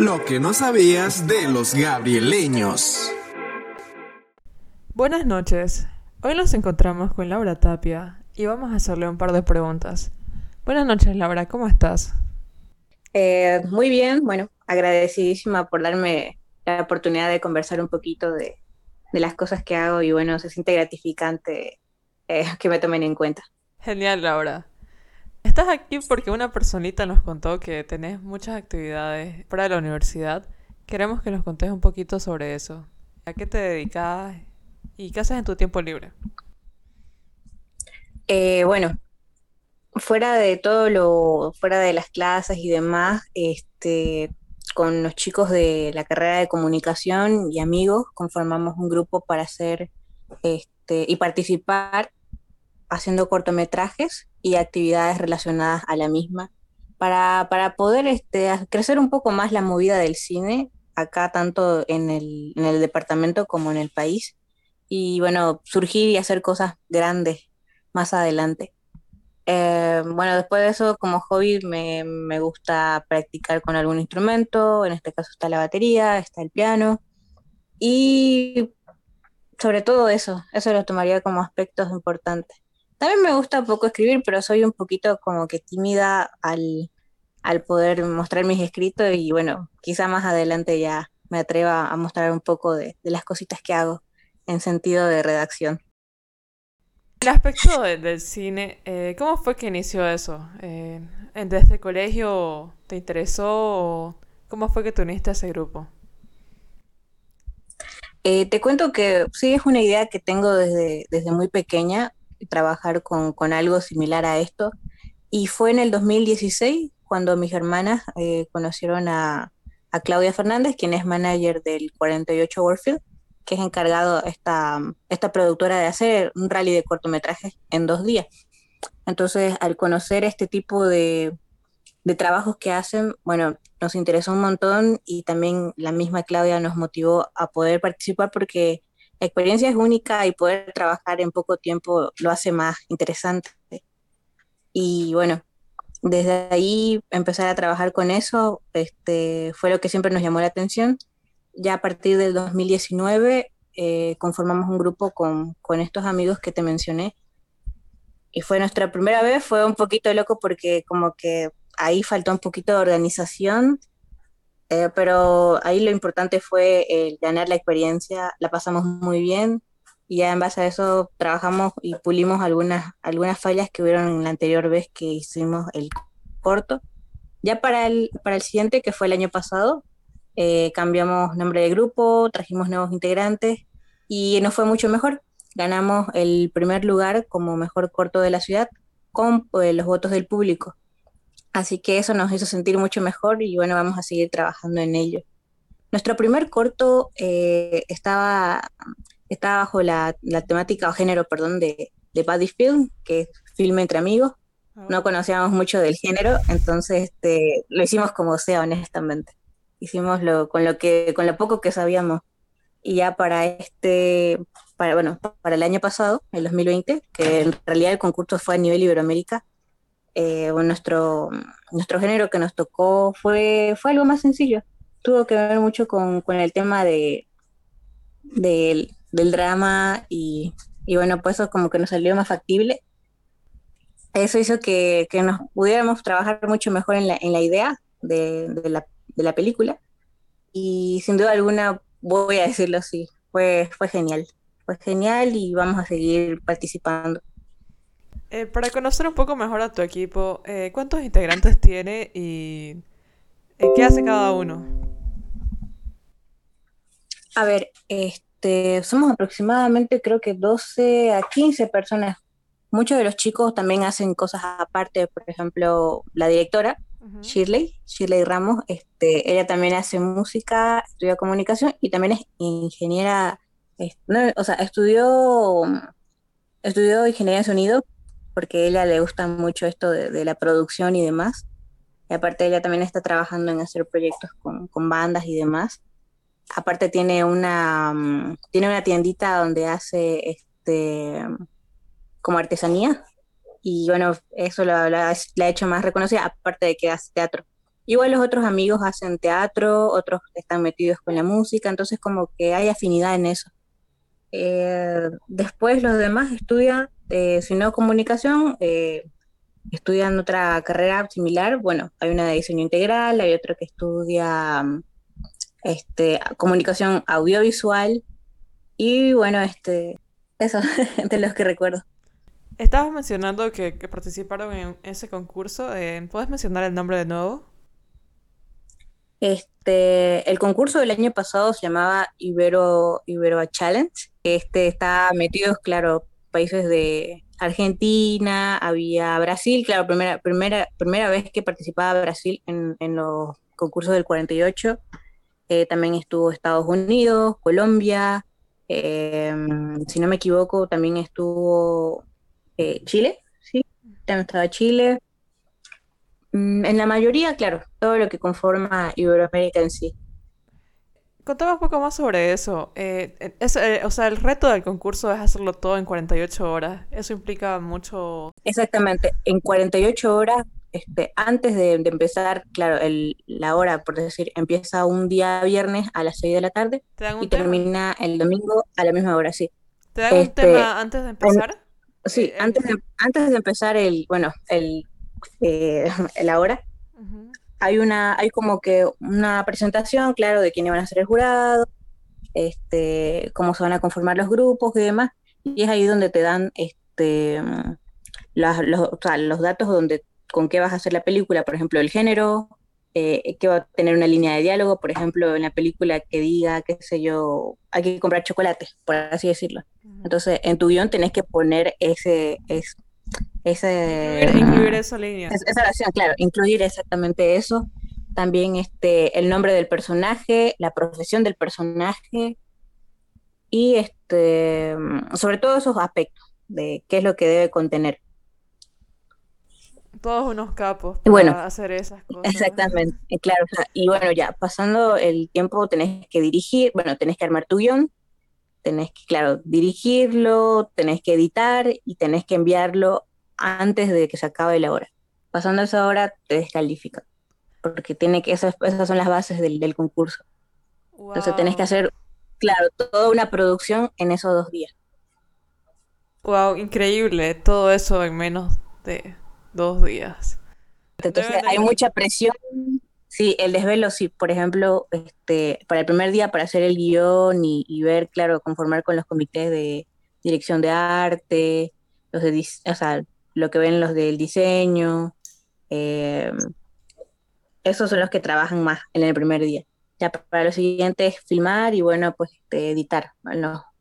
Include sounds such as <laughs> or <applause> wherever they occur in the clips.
Lo que no sabías de los gabrieleños. Buenas noches. Hoy nos encontramos con Laura Tapia y vamos a hacerle un par de preguntas. Buenas noches, Laura, ¿cómo estás? Eh, muy bien, bueno, agradecidísima por darme la oportunidad de conversar un poquito de, las cosas que hago y bueno, se siente gratificante eh, que me tomen en cuenta. Genial, Laura. Estás aquí porque una personita nos contó que tenés muchas actividades para la universidad. Queremos que nos contes un poquito sobre eso. ¿A qué te dedicas y qué haces en tu tiempo libre? Eh, bueno, fuera de todo lo, fuera de las clases y demás, este, con los chicos de la carrera de comunicación y amigos conformamos un grupo para hacer este, y participar haciendo cortometrajes y actividades relacionadas a la misma para, para poder este, crecer un poco más la movida del cine acá tanto en el, en el departamento como en el país y bueno, surgir y hacer cosas grandes más adelante. Eh, bueno, después de eso, como hobby, me, me, gusta practicar con algún instrumento, en este caso está la batería, está el piano, y sobre todo eso, eso lo tomaría como aspectos importantes. También me gusta un poco escribir, pero soy un poquito como que tímida al, poder mostrar mis escritos y bueno, quizá más adelante ya me atreva a mostrar un poco de, las cositas que hago en sentido de redacción. El aspecto del cine, eh, ¿cómo fue que inició eso? Eh, ¿Desde el colegio te interesó cómo fue que te uniste a ese grupo? Eh, te cuento que sí es una idea que tengo desde, desde muy pequeña trabajar con, con, algo similar a esto. Y fue en el 2016 cuando mis hermanas eh, conocieron a, a, Claudia Fernández, quien es manager del 48 Warfield, que es encargado esta, esta productora de hacer un rally de cortometrajes en dos días. Entonces, al conocer este tipo de, de trabajos que hacen, bueno, nos interesó un montón y también la misma Claudia nos motivó a poder participar porque la experiencia es única y poder trabajar en poco tiempo lo hace más interesante. Y bueno, desde ahí empezar a trabajar con eso este, fue lo que siempre nos llamó la atención. Ya a partir del 2019 eh, conformamos un grupo con, con estos amigos que te mencioné. Y fue nuestra primera vez, fue un poquito loco porque como que ahí faltó un poquito de organización eh, pero ahí lo importante fue el ganar la experiencia, la pasamos muy bien y ya en base a eso trabajamos y pulimos algunas, algunas fallas que hubieron en la anterior vez que hicimos el corto. Ya para el, para el siguiente, que fue el año pasado, eh, cambiamos nombre de grupo, trajimos nuevos integrantes y nos fue mucho mejor. Ganamos el primer lugar como mejor corto de la ciudad con pues, los votos del público. Así que eso nos hizo sentir mucho mejor y bueno, vamos a seguir trabajando en ello. Nuestro primer corto eh, estaba, estaba bajo la, temática o género, perdón, de, de Buddy Film, que es filme entre amigos. No ah. conocíamos mucho del género, entonces este, lo hicimos como sea, honestamente. Hicimos lo, con lo que, con lo poco que sabíamos. Y ya para este, para, bueno, para el año pasado, el 2020, que en realidad el concurso fue a nivel Iberoamérica, eh, nuestro, nuestro género que nos tocó fue, fue algo más sencillo. Tuvo que ver mucho con, el tema de, del drama y, bueno, pues eso como que nos salió más factible. Eso hizo que, nos pudiéramos trabajar mucho mejor en la, en la idea de, la, de la película. Y sin duda alguna, voy a decirlo así, fue, fue genial. Fue genial y vamos a seguir participando. Eh, para conocer un poco mejor a tu equipo, eh, ¿cuántos integrantes tiene y eh, qué hace cada uno? A ver, este, somos aproximadamente creo que 12 a 15 personas. Muchos de los chicos también hacen cosas aparte, por ejemplo, la directora, Shirley, Shirley Ramos, este, ella también hace música, estudia comunicación y también es ingeniera, o sea, estudió, estudió ingeniería de sonido, porque a ella le gusta mucho esto de, la producción y demás. Y aparte ella también está trabajando en hacer proyectos con, con bandas y demás. Aparte tiene una, mm, tiene una tiendita donde hace este como artesanía. Y bueno, eso la, ha hecho más reconocida, aparte de que hace teatro. igual los otros amigos hacen teatro, otros están metidos con la música, entonces como que hay afinidad en eso. Eh, después los demás estudian, eh, si no comunicación, eh, estudian otra carrera similar. Bueno, hay una de diseño integral, hay otra que estudia este, comunicación audiovisual y bueno, este, eso, <laughs> de los que recuerdo. Estabas mencionando que, participaron en ese concurso. ¿Puedes mencionar el nombre de nuevo? Este, el concurso del año pasado se llamaba Ibero, Ibero Challenge. Este está metidos, claro, países de Argentina, había Brasil, claro, primera, primera, primera vez que participaba Brasil en, los concursos del 48. Eh, también estuvo Estados Unidos, Colombia, em, si no me equivoco, también estuvo eh, Chile, sí, también estaba Chile, en la mayoría, claro, todo lo que conforma Iberoamérica en sí. Contame un poco más sobre eso. Eh, eh, o sea, el reto del concurso es hacerlo todo en 48 horas. Eso implica mucho... Exactamente, en 48 horas, este, antes de, empezar, claro, el, la hora, por decir, empieza un día viernes a las 6 de la tarde y termina el domingo a la misma hora, sí. ¿Te dan un este, tema antes de empezar? sí, eh, antes de, antes de empezar el, bueno, el eh, <laughs> la hora, hay una, hay como que una presentación, claro, de quiénes van a ser el jurado, este, cómo se van a conformar los grupos y demás, y es ahí donde te dan este los, los datos donde con qué vas a hacer la película, por ejemplo, el género, eh, que va a tener una línea de diálogo, por ejemplo, en la película que diga, qué sé yo, hay que comprar chocolate, por así decirlo. Entonces, en tu guion tenés que poner ese, es, ese, incluir, esa línea. esa oración, claro, incluir exactamente eso. También este, el nombre del personaje, la profesión del personaje y este, sobre todo esos aspectos de qué es lo que debe contener. Todos unos capos para bueno, hacer esas cosas. Exactamente, claro. y bueno, ya pasando el tiempo tenés que dirigir, bueno, tenés que armar tu guion, tenés que, claro, dirigirlo, tenés que editar y tenés que enviarlo antes de que se acabe la hora. Pasando esa hora te descalifica, porque tiene que, esas, esas son las bases del, concurso. Entonces tenés que hacer, claro, toda una producción en esos dos días. Wow, increíble, todo eso en menos de dos días. Entonces hay mucha presión. Sí, el desvelo, sí, por ejemplo, este, para el primer día para hacer el guion y, y ver, claro, conformar con los comités de dirección de arte, los de, o sea, lo que ven los del diseño. Eh, esos son los que trabajan más en el primer día. Ya para lo siguiente es filmar y bueno, pues este, editar.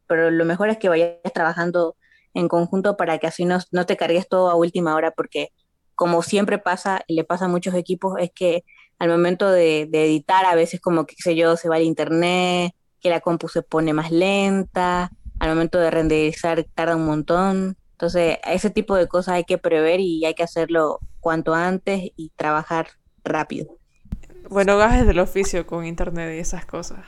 pero lo mejor es que vayas trabajando en conjunto para que así no, no te cargues todo a última hora, porque como siempre pasa, y le pasa a muchos equipos, es que al momento de, editar a veces como qué sé yo, se va el internet, que la compu se pone más lenta, al momento de renderizar tarda un montón. Entonces, ese tipo de cosas hay que prever y hay que hacerlo cuanto antes y trabajar rápido. Bueno, gajes del oficio con internet y esas cosas.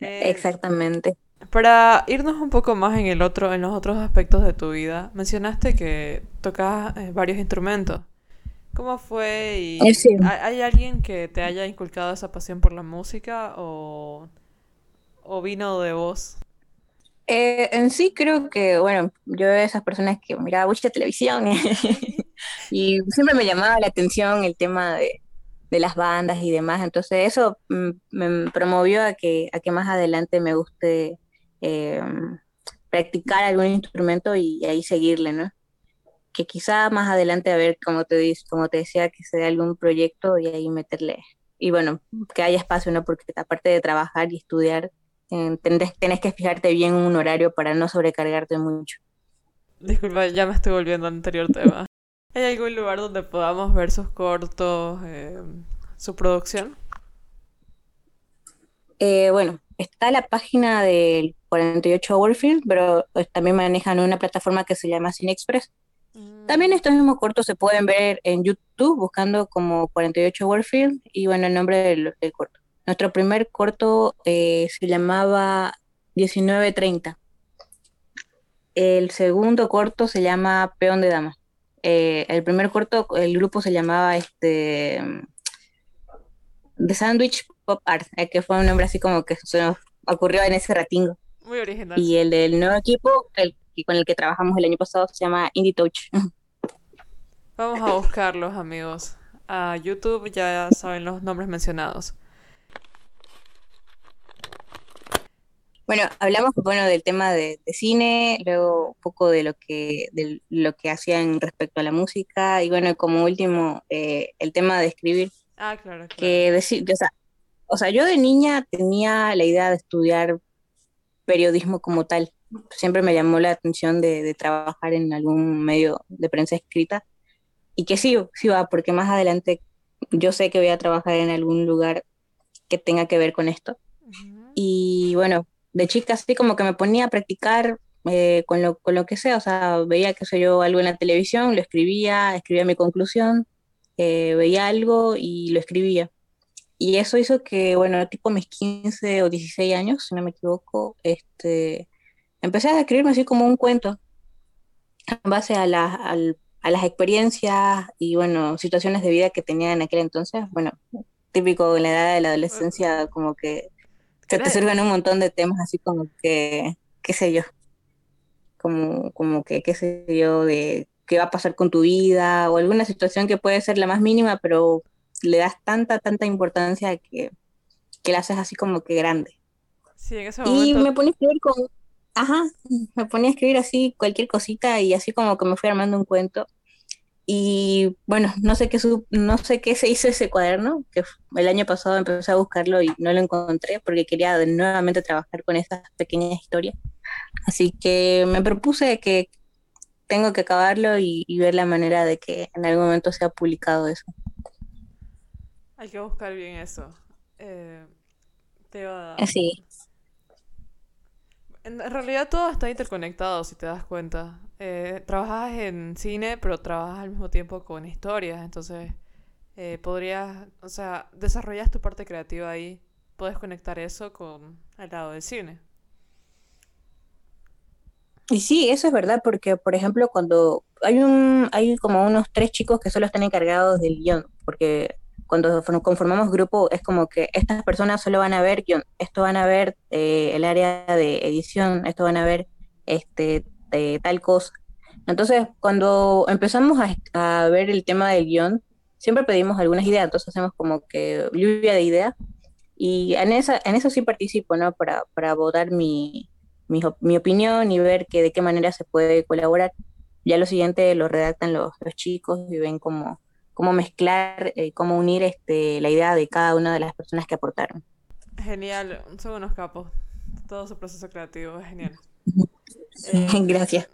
Eh, Exactamente. Para irnos un poco más en el otro, en los otros aspectos de tu vida, mencionaste que tocas eh, varios instrumentos. ¿Cómo fue? Y ¿Hay alguien que te haya inculcado esa pasión por la música o, o vino de vos? Eh, en sí creo que, bueno, yo de esas personas que miraba mucha televisión <laughs> y siempre me llamaba la atención el tema de, las bandas y demás, entonces eso mm, me promovió a que, a que más adelante me guste eh, practicar algún instrumento y, ahí seguirle, ¿no? Que quizá más adelante a ver, como te, como te decía, que sea algún proyecto y ahí meterle, y bueno, que haya espacio, ¿no? Porque aparte de trabajar y estudiar, tenés, que fijarte bien un horario para no sobrecargarte mucho. Disculpa, ya me estoy volviendo al anterior tema. <laughs> ¿Hay algún lugar donde podamos ver sus cortos, eh, su producción? Eh, bueno, está la página del 48 Hourfield, pero pues, también manejan una plataforma que se llama CineExpress. Mm. También estos mismos cortos se pueden ver en YouTube buscando como 48 Warfield y bueno, el nombre del corto. Nuestro primer corto eh, se llamaba 1930. El segundo corto se llama Peón de Dama. Eh, el primer corto, el grupo se llamaba este The Sandwich Pop Art, eh, que fue un nombre así como que se nos ocurrió en ese ratingo. Muy original. Y el del nuevo equipo, el con el que trabajamos el año pasado, se llama Indie Touch. <laughs> Vamos a buscarlos, amigos. A YouTube ya saben los nombres mencionados. Bueno, hablamos bueno del tema de, cine, luego un poco de lo que de lo que hacían respecto a la música y bueno, como último eh, el tema de escribir. Ah, claro. claro. Que decir, o sea, o sea, yo de niña tenía la idea de estudiar periodismo como tal. Siempre me llamó la atención de, de trabajar en algún medio de prensa escrita y que sí, sí va, porque más adelante yo sé que voy a trabajar en algún lugar que tenga que ver con esto. Y bueno, de chica así como que me ponía a practicar eh, con, lo, con lo que sea, o sea, veía que soy yo algo en la televisión, lo escribía, escribía mi conclusión, eh, veía algo y lo escribía. Y eso hizo que, bueno, tipo mis 15 o 16 años, si no me equivoco, este, empecé a escribirme así como un cuento, en base a, la, a las experiencias y, bueno, situaciones de vida que tenía en aquel entonces. Bueno, típico en la edad de la adolescencia, como que se te sirven un montón de temas así como que, qué sé yo, como, como que, qué sé yo, de qué va a pasar con tu vida o alguna situación que puede ser la más mínima, pero le das tanta, tanta importancia que, que la haces así como que grande. Sí, en ese momento... Y me ponía a escribir con, ajá, me ponía a escribir así cualquier cosita y así como que me fui armando un cuento. Y bueno, no sé qué no sé qué se hizo ese cuaderno, que el año pasado empecé a buscarlo y no lo encontré porque quería nuevamente trabajar con esas pequeñas historias. Así que me propuse que tengo que acabarlo y, ver la manera de que en algún momento sea publicado eso. Hay que buscar bien eso. Eh, Sí. En realidad todo está interconectado, si te das cuenta. Eh, trabajas en cine, pero trabajas al mismo tiempo con historias, entonces eh, podrías, o sea, desarrollas tu parte creativa ahí, puedes conectar eso con el lado del cine. Y sí, eso es verdad, porque por ejemplo, cuando hay un, hay como unos tres chicos que solo están encargados del guion, porque cuando conformamos grupo es como que estas personas solo van a ver guion, esto van a ver eh, el área de edición, esto van a ver este tal cosa. Entonces, cuando empezamos a, ver el tema del guion, siempre pedimos algunas ideas, entonces hacemos como que lluvia de ideas y en, esa, en eso sí participo, ¿no? Para, para votar mi, mi, mi, opinión y ver que de qué manera se puede colaborar. Ya lo siguiente lo redactan los, los chicos y ven cómo, cómo mezclar, eh, cómo unir este, la idea de cada una de las personas que aportaron. Genial, son unos capos. Todo su proceso creativo es genial. <laughs> Eh, Gracias.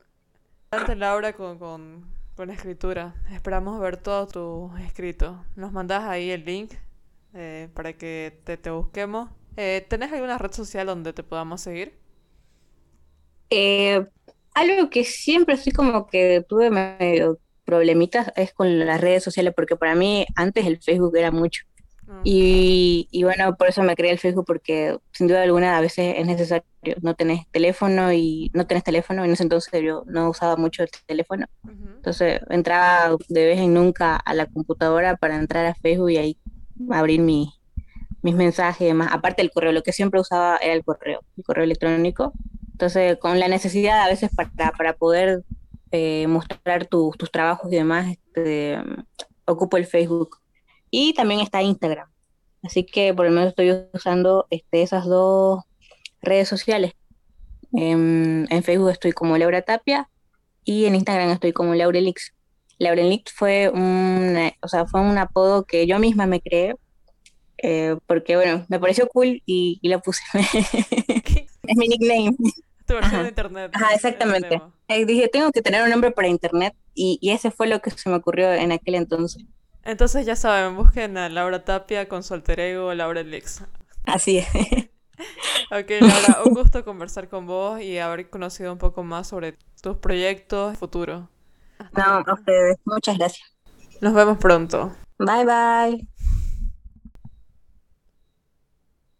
Laura, con, con, con, escritura. Esperamos ver todo tu escrito. Nos mandas ahí el link eh, para que te, te busquemos. ¿Tenés alguna red social donde te podamos seguir? algo que siempre así como que tuve medio problemitas es con las redes sociales, porque para mí antes el Facebook era mucho. Ah. Y, y, bueno, por eso me creé el Facebook, porque sin duda alguna a veces es necesario, no tenés teléfono y no tenés teléfono, en ese entonces yo no usaba mucho el teléfono. Entonces entraba de vez en nunca a la computadora para entrar a Facebook y ahí abrir mi, mis mensajes y demás. Aparte el correo, lo que siempre usaba era el correo, el correo electrónico. Entonces, con la necesidad a veces para, para poder eh, mostrar tus trabajos y demás, este, ocupo el Facebook. Y también está Instagram. Así que por lo menos estoy usando este, esas dos redes sociales. En, Facebook estoy como Laura Tapia y en Instagram estoy como Laurelix. Laurelix fue un, o sea, fue un apodo que yo misma me creé eh, porque bueno, me pareció cool y, y la puse. <laughs> es mi nickname. Tu versión de internet. Ajá, exactamente. Eh, dije, tengo que tener un nombre para internet y, y, ese fue lo que se me ocurrió en aquel entonces. Entonces ya saben, busquen a Laura Tapia con su alter ego Laura Lix. Así es. <laughs> ok, Laura, un gusto conversar con vos y haber conocido un poco más sobre tus proyectos futuro. No, a ustedes. Muchas gracias. Nos vemos pronto. Bye bye.